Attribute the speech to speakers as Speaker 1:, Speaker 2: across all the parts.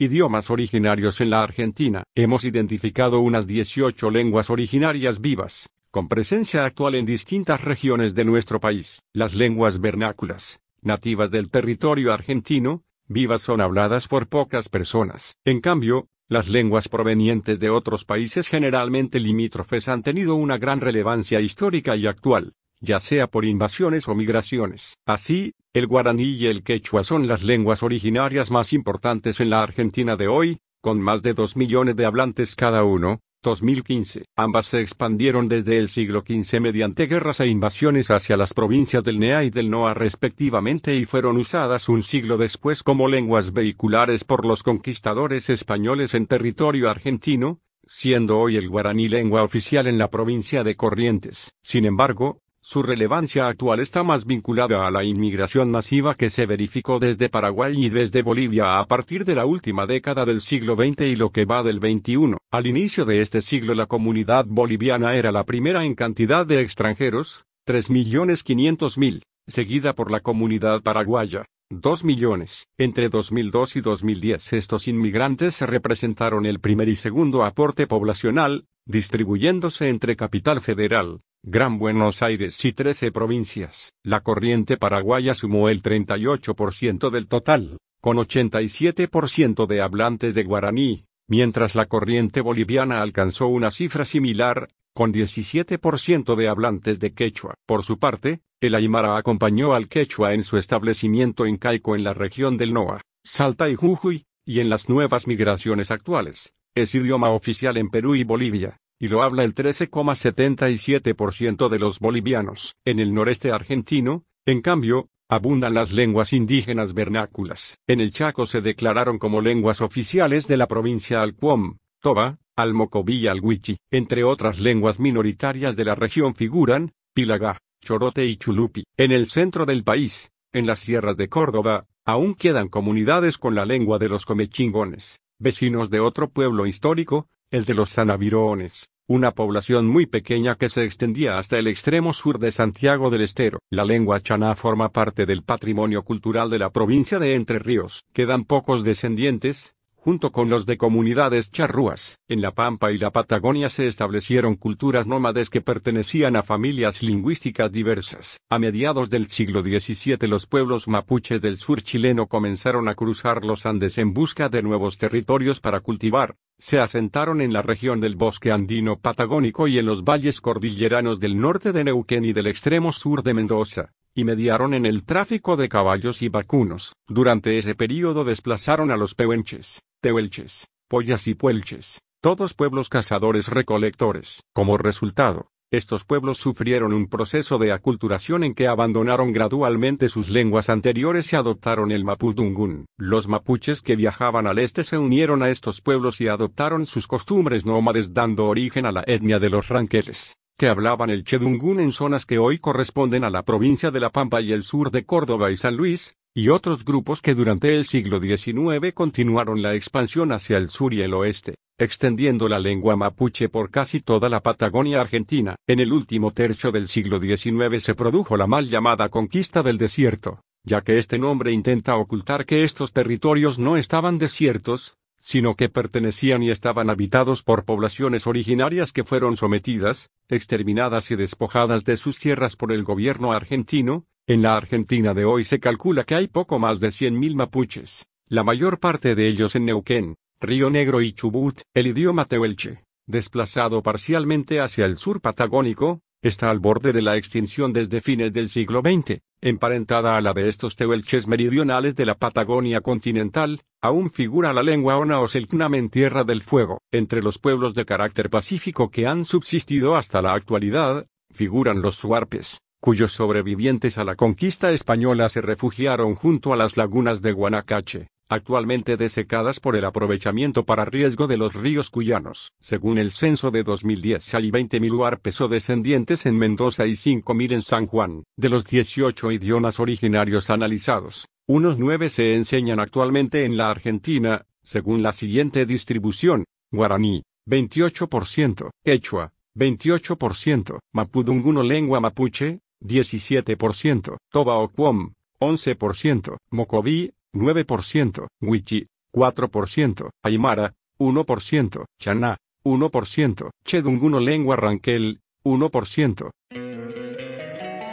Speaker 1: Idiomas originarios en la Argentina. Hemos identificado unas 18 lenguas originarias vivas, con presencia actual en distintas regiones de nuestro país. Las lenguas vernáculas, nativas del territorio argentino, vivas son habladas por pocas personas. En cambio, las lenguas provenientes de otros países generalmente limítrofes han tenido una gran relevancia histórica y actual, ya sea por invasiones o migraciones. Así, el guaraní y el quechua son las lenguas originarias más importantes en la Argentina de hoy, con más de dos millones de hablantes cada uno, 2015. Ambas se expandieron desde el siglo XV mediante guerras e invasiones hacia las provincias del NEA y del NOA respectivamente y fueron usadas un siglo después como lenguas vehiculares por los conquistadores españoles en territorio argentino, siendo hoy el guaraní lengua oficial en la provincia de Corrientes. Sin embargo, su relevancia actual está más vinculada a la inmigración masiva que se verificó desde Paraguay y desde Bolivia a partir de la última década del siglo XX y lo que va del XXI. Al inicio de este siglo la comunidad boliviana era la primera en cantidad de extranjeros, 3.500.000, seguida por la comunidad paraguaya, 2 millones. Entre 2002 y 2010 estos inmigrantes representaron el primer y segundo aporte poblacional, distribuyéndose entre Capital Federal, Gran Buenos Aires y 13 provincias. La corriente paraguaya sumó el 38% del total, con 87% de hablantes de guaraní, mientras la corriente boliviana alcanzó una cifra similar, con 17% de hablantes de quechua. Por su parte, el aymara acompañó al quechua en su establecimiento incaico en la región del Noa, Salta y Jujuy, y en las nuevas migraciones actuales. Es idioma oficial en Perú y Bolivia y lo habla el 13,77% de los bolivianos. En el noreste argentino, en cambio, abundan las lenguas indígenas vernáculas. En el Chaco se declararon como lenguas oficiales de la provincia Alcuom, Toba, Almocobí y Alhuichi. Entre otras lenguas minoritarias de la región figuran, Pilagá, Chorote y Chulupi. En el centro del país, en las sierras de Córdoba, aún quedan comunidades con la lengua de los comechingones, vecinos de otro pueblo histórico, el de los Sanavirones, una población muy pequeña que se extendía hasta el extremo sur de Santiago del Estero. La lengua chaná forma parte del patrimonio cultural de la provincia de Entre Ríos. Quedan pocos descendientes, junto con los de comunidades charrúas. En la Pampa y la Patagonia se establecieron culturas nómades que pertenecían a familias lingüísticas diversas. A mediados del siglo XVII los pueblos mapuches del sur chileno comenzaron a cruzar los Andes en busca de nuevos territorios para cultivar, se asentaron en la región del bosque andino patagónico y en los valles cordilleranos del norte de Neuquén y del extremo sur de Mendoza, y mediaron en el tráfico de caballos y vacunos. Durante ese período desplazaron a los pehuenches, tehuelches, pollas y puelches, todos pueblos cazadores recolectores. Como resultado, estos pueblos sufrieron un proceso de aculturación en que abandonaron gradualmente sus lenguas anteriores y adoptaron el mapudungún. Los mapuches que viajaban al este se unieron a estos pueblos y adoptaron sus costumbres nómades dando origen a la etnia de los ranqueles, que hablaban el chedungún en zonas que hoy corresponden a la provincia de La Pampa y el sur de Córdoba y San Luis, y otros grupos que durante el siglo XIX continuaron la expansión hacia el sur y el oeste extendiendo la lengua mapuche por casi toda la Patagonia argentina. En el último tercio del siglo XIX se produjo la mal llamada conquista del desierto, ya que este nombre intenta ocultar que estos territorios no estaban desiertos, sino que pertenecían y estaban habitados por poblaciones originarias que fueron sometidas, exterminadas y despojadas de sus tierras por el gobierno argentino. En la Argentina de hoy se calcula que hay poco más de 100.000 mapuches, la mayor parte de ellos en Neuquén, Río Negro y Chubut, el idioma tehuelche, desplazado parcialmente hacia el sur patagónico, está al borde de la extinción desde fines del siglo XX, emparentada a la de estos tehuelches meridionales de la Patagonia continental, aún figura la lengua ona o en Tierra del Fuego. Entre los pueblos de carácter pacífico que han subsistido hasta la actualidad, figuran los suarpes, cuyos sobrevivientes a la conquista española se refugiaron junto a las lagunas de Guanacache, actualmente desecadas por el aprovechamiento para riesgo de los ríos cuyanos. Según el censo de 2010 hay 20.000 huarpes o descendientes en Mendoza y 5.000 en San Juan. De los 18 idiomas originarios analizados, unos 9 se enseñan actualmente en la Argentina, según la siguiente distribución, guaraní, 28%, quechua, 28%, mapudunguno lengua mapuche, 17%, toba o cuom, 11%, mocoví, 9%, wichi, 4%, aymara, 1%, chaná, 1%, chedunguno lengua ranquel, 1%.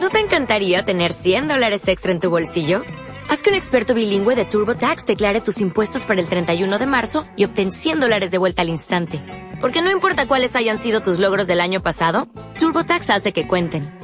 Speaker 2: ¿No te encantaría tener 100 dólares extra en tu bolsillo? Haz que un experto bilingüe de TurboTax declare tus impuestos para el 31 de marzo y obtén 100 dólares de vuelta al instante. Porque no importa cuáles hayan sido tus logros del año pasado, TurboTax hace que cuenten.